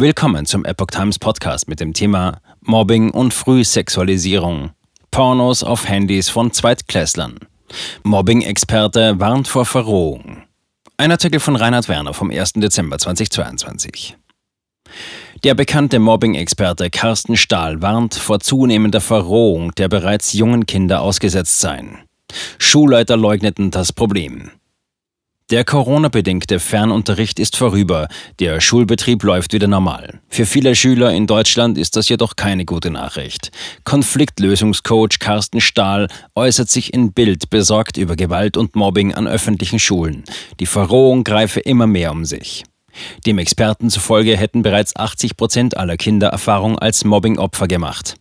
Willkommen zum Epoch Times Podcast mit dem Thema Mobbing und Frühsexualisierung. Pornos auf Handys von Zweitklässlern. Mobbing-Experte warnt vor Verrohung. Ein Artikel von Reinhard Werner vom 1. Dezember 2022. Der bekannte Mobbing-Experte Carsten Stahl warnt vor zunehmender Verrohung der bereits jungen Kinder ausgesetzt seien. Schulleiter leugneten das Problem. Der Corona-bedingte Fernunterricht ist vorüber. Der Schulbetrieb läuft wieder normal. Für viele Schüler in Deutschland ist das jedoch keine gute Nachricht. Konfliktlösungscoach Carsten Stahl äußert sich in Bild besorgt über Gewalt und Mobbing an öffentlichen Schulen. Die Verrohung greife immer mehr um sich. Dem Experten zufolge hätten bereits 80 Prozent aller Kinder Erfahrung als Mobbingopfer gemacht.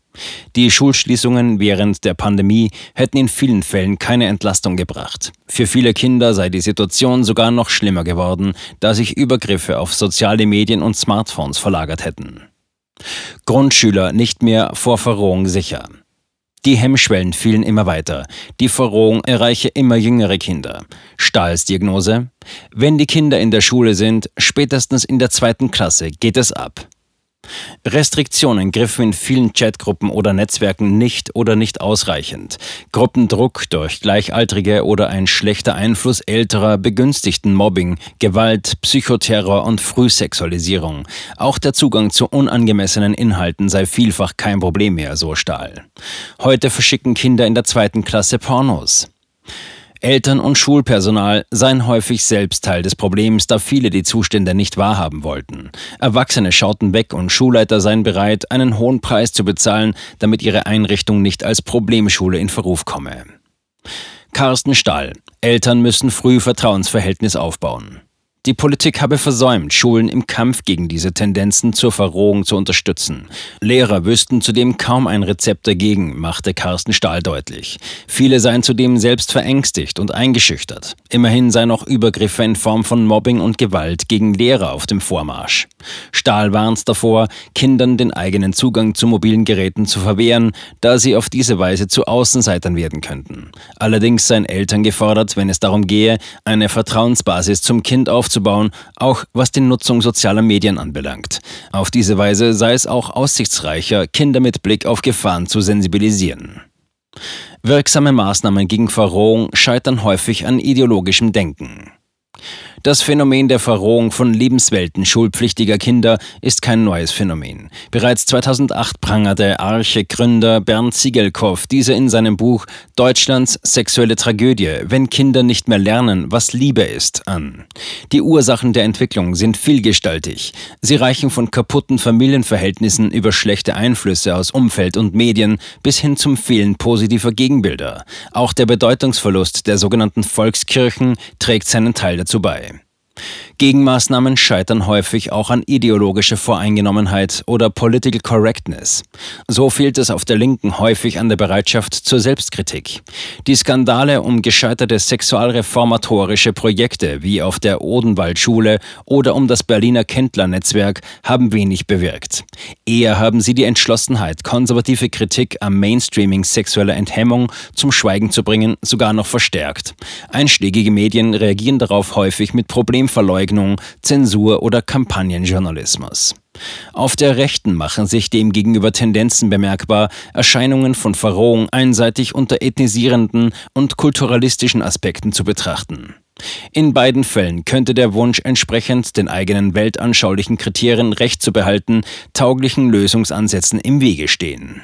Die Schulschließungen während der Pandemie hätten in vielen Fällen keine Entlastung gebracht. Für viele Kinder sei die Situation sogar noch schlimmer geworden, da sich Übergriffe auf soziale Medien und Smartphones verlagert hätten. Grundschüler nicht mehr vor Verrohung sicher. Die Hemmschwellen fielen immer weiter. Die Verrohung erreiche immer jüngere Kinder. Stahls Diagnose? Wenn die Kinder in der Schule sind, spätestens in der zweiten Klasse geht es ab. Restriktionen griffen in vielen Chatgruppen oder Netzwerken nicht oder nicht ausreichend. Gruppendruck durch Gleichaltrige oder ein schlechter Einfluss älterer begünstigten Mobbing, Gewalt, Psychoterror und Frühsexualisierung. Auch der Zugang zu unangemessenen Inhalten sei vielfach kein Problem mehr, so Stahl. Heute verschicken Kinder in der zweiten Klasse Pornos. Eltern und Schulpersonal seien häufig selbst Teil des Problems, da viele die Zustände nicht wahrhaben wollten. Erwachsene schauten weg und Schulleiter seien bereit, einen hohen Preis zu bezahlen, damit ihre Einrichtung nicht als Problemschule in Verruf komme. Carsten Stahl. Eltern müssen früh Vertrauensverhältnis aufbauen. Die Politik habe versäumt, Schulen im Kampf gegen diese Tendenzen zur Verrohung zu unterstützen. Lehrer wüssten zudem kaum ein Rezept dagegen, machte Carsten Stahl deutlich. Viele seien zudem selbst verängstigt und eingeschüchtert. Immerhin seien auch Übergriffe in Form von Mobbing und Gewalt gegen Lehrer auf dem Vormarsch. Stahl warnt davor, Kindern den eigenen Zugang zu mobilen Geräten zu verwehren, da sie auf diese Weise zu Außenseitern werden könnten. Allerdings seien Eltern gefordert, wenn es darum gehe, eine Vertrauensbasis zum Kind aufzubauen, aufzubauen, auch was die Nutzung sozialer Medien anbelangt. Auf diese Weise sei es auch aussichtsreicher, Kinder mit Blick auf Gefahren zu sensibilisieren. Wirksame Maßnahmen gegen Verrohung scheitern häufig an ideologischem Denken. Das Phänomen der Verrohung von Lebenswelten schulpflichtiger Kinder ist kein neues Phänomen. Bereits 2008 prangerte Arche-Gründer Bernd Siegelkow diese in seinem Buch Deutschlands sexuelle Tragödie, wenn Kinder nicht mehr lernen, was Liebe ist, an. Die Ursachen der Entwicklung sind vielgestaltig. Sie reichen von kaputten Familienverhältnissen über schlechte Einflüsse aus Umfeld und Medien bis hin zum Fehlen positiver Gegenbilder. Auch der Bedeutungsverlust der sogenannten Volkskirchen trägt seinen Teil dazu bei. Gegenmaßnahmen scheitern häufig auch an ideologischer Voreingenommenheit oder Political Correctness. So fehlt es auf der Linken häufig an der Bereitschaft zur Selbstkritik. Die Skandale um gescheiterte sexualreformatorische Projekte wie auf der Odenwaldschule oder um das Berliner Kendler-Netzwerk haben wenig bewirkt. Eher haben sie die Entschlossenheit, konservative Kritik am Mainstreaming sexueller Enthemmung zum Schweigen zu bringen, sogar noch verstärkt. Einschlägige Medien reagieren darauf häufig mit Problemverleugnung Aneignung, Zensur oder Kampagnenjournalismus. Auf der Rechten machen sich demgegenüber Tendenzen bemerkbar, Erscheinungen von Verrohung einseitig unter ethnisierenden und kulturalistischen Aspekten zu betrachten. In beiden Fällen könnte der Wunsch, entsprechend den eigenen weltanschaulichen Kriterien Recht zu behalten, tauglichen Lösungsansätzen im Wege stehen.